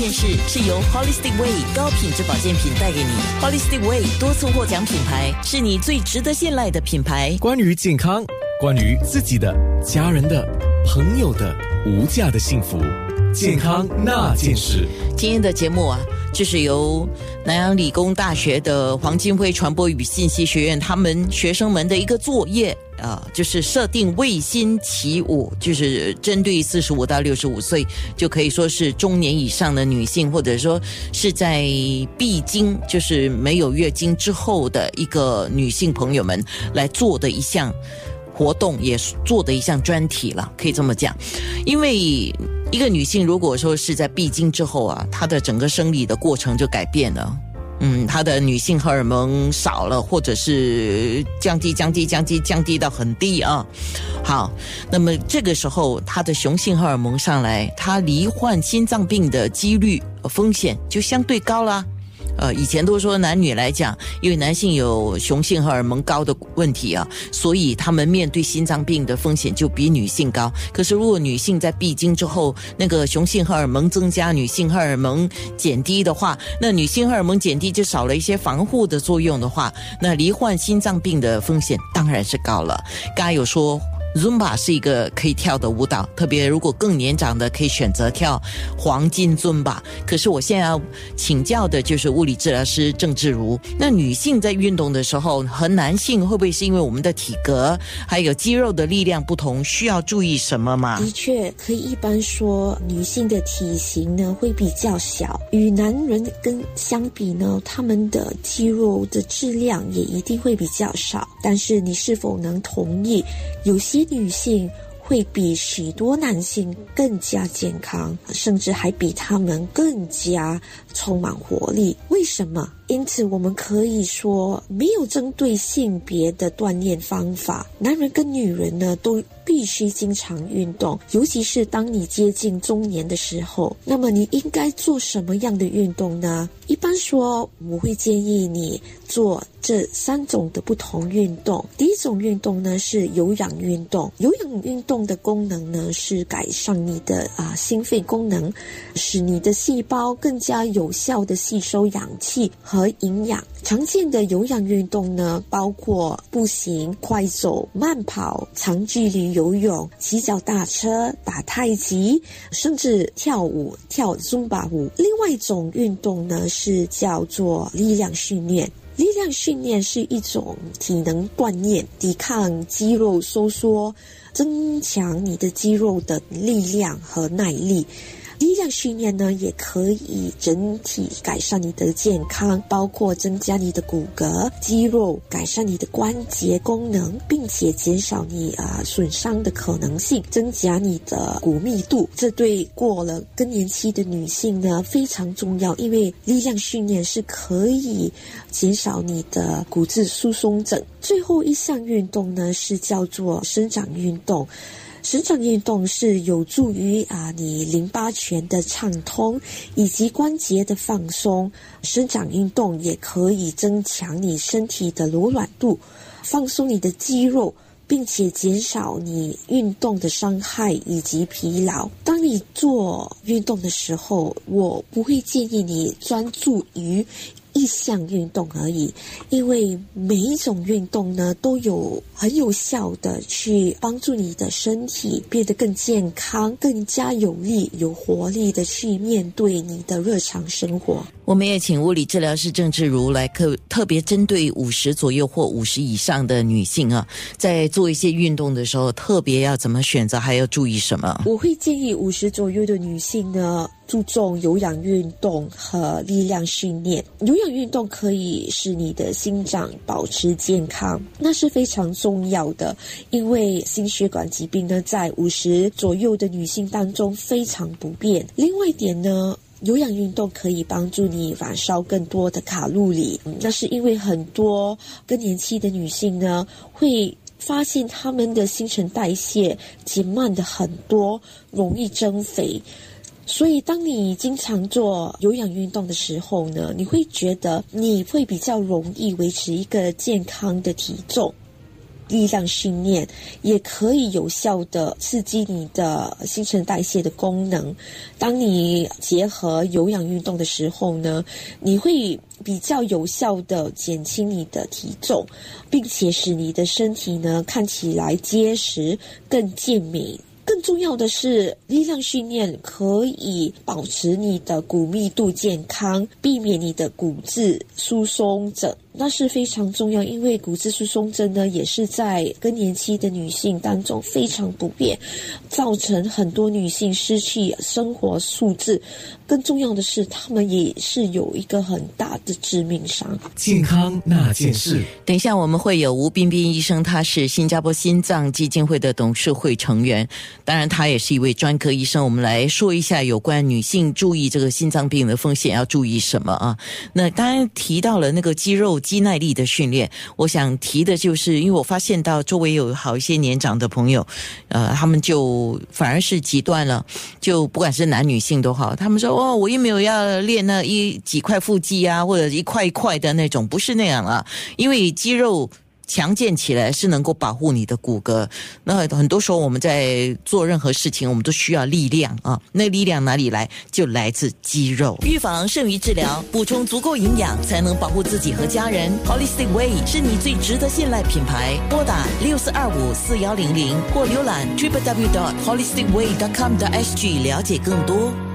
件事是由 Holistic Way 高品质保健品带给你。Holistic Way 多次获奖品牌，是你最值得信赖的品牌。关于健康，关于自己的、家人的、朋友的无价的幸福，健康那件事。今天的节目啊，就是由南洋理工大学的黄金辉传播与信息学院他们学生们的一个作业。啊，就是设定卫星起舞，就是针对四十五到六十五岁，就可以说是中年以上的女性，或者说是在闭经，就是没有月经之后的一个女性朋友们来做的一项活动，也做的一项专题了，可以这么讲。因为一个女性如果说是在闭经之后啊，她的整个生理的过程就改变了。嗯，她的女性荷尔蒙少了，或者是降低、降低、降低、降低到很低啊。好，那么这个时候她的雄性荷尔蒙上来，她罹患心脏病的几率风险就相对高了。呃，以前都说男女来讲，因为男性有雄性荷尔蒙高的问题啊，所以他们面对心脏病的风险就比女性高。可是如果女性在闭经之后，那个雄性荷尔蒙增加，女性荷尔蒙减低的话，那女性荷尔蒙减低就少了一些防护的作用的话，那罹患心脏病的风险当然是高了。刚才有说。Zumba 是一个可以跳的舞蹈，特别如果更年长的可以选择跳黄金 Zumba。可是我现在要请教的就是物理治疗师郑志如。那女性在运动的时候和男性会不会是因为我们的体格还有肌肉的力量不同，需要注意什么吗？的确，可以一般说，女性的体型呢会比较小，与男人跟相比呢，他们的肌肉的质量也一定会比较少。但是你是否能同意，有些女性会比许多男性更加健康，甚至还比他们更加充满活力。为什么？因此，我们可以说，没有针对性别的锻炼方法。男人跟女人呢，都必须经常运动，尤其是当你接近中年的时候。那么，你应该做什么样的运动呢？一般说，我会建议你做这三种的不同运动。第一种运动呢是有氧运动，有氧运动的功能呢是改善你的啊心肺功能，使你的细胞更加有效的吸收氧气和。营养常见的有氧运动呢，包括步行、快走、慢跑、长距离游游泳、骑脚踏车、打太极，甚至跳舞、跳尊巴舞。另外一种运动呢，是叫做力量训练。力量训练是一种体能锻炼，抵抗肌肉收缩，增强你的肌肉的力量和耐力。力量训练呢，也可以整体改善你的健康，包括增加你的骨骼、肌肉，改善你的关节功能，并且减少你啊损伤的可能性，增加你的骨密度。这对过了更年期的女性呢非常重要，因为力量训练是可以减少你的骨质疏松症。最后一项运动呢是叫做伸展运动。伸展运动是有助于啊你淋巴泉的畅通以及关节的放松。伸展运动也可以增强你身体的柔软度，放松你的肌肉，并且减少你运动的伤害以及疲劳。当你做运动的时候，我不会建议你专注于。一项运动而已，因为每一种运动呢都有很有效的去帮助你的身体变得更健康、更加有力、有活力的去面对你的日常生活。我们也请物理治疗师郑志如来特特别针对五十左右或五十以上的女性啊，在做一些运动的时候，特别要怎么选择，还要注意什么？我会建议五十左右的女性呢。注重有氧运动和力量训练。有氧运动可以使你的心脏保持健康，那是非常重要的。因为心血管疾病呢，在五十左右的女性当中非常普遍。另外一点呢，有氧运动可以帮助你燃烧更多的卡路里。那是因为很多更年期的女性呢，会发现她们的新陈代谢减慢的很多，容易增肥。所以，当你经常做有氧运动的时候呢，你会觉得你会比较容易维持一个健康的体重。力量训练，也可以有效的刺激你的新陈代谢的功能。当你结合有氧运动的时候呢，你会比较有效的减轻你的体重，并且使你的身体呢看起来结实、更健美。更重要的是，力量训练可以保持你的骨密度健康，避免你的骨质疏松症。那是非常重要，因为骨质疏松症呢，也是在更年期的女性当中非常普遍，造成很多女性失去生活素质。更重要的是，她们也是有一个很大的致命伤。健康那件事，等一下我们会有吴彬彬医生，他是新加坡心脏基金会的董事会成员，当然他也是一位专科医生。我们来说一下有关女性注意这个心脏病的风险要注意什么啊？那当然提到了那个肌肉。肌耐力的训练，我想提的就是，因为我发现到周围有好一些年长的朋友，呃，他们就反而是极端了，就不管是男女性都好，他们说哦，我又没有要练那一几块腹肌啊，或者一块一块的那种，不是那样啊，因为肌肉。强健起来是能够保护你的骨骼。那很多时候我们在做任何事情，我们都需要力量啊。那力量哪里来？就来自肌肉。预防胜于治疗，补充足够营养才能保护自己和家人。Holistic Way 是你最值得信赖品牌。拨打六四二五四幺零零或浏览 trip wdot holistic way dot com 的 SG 了解更多。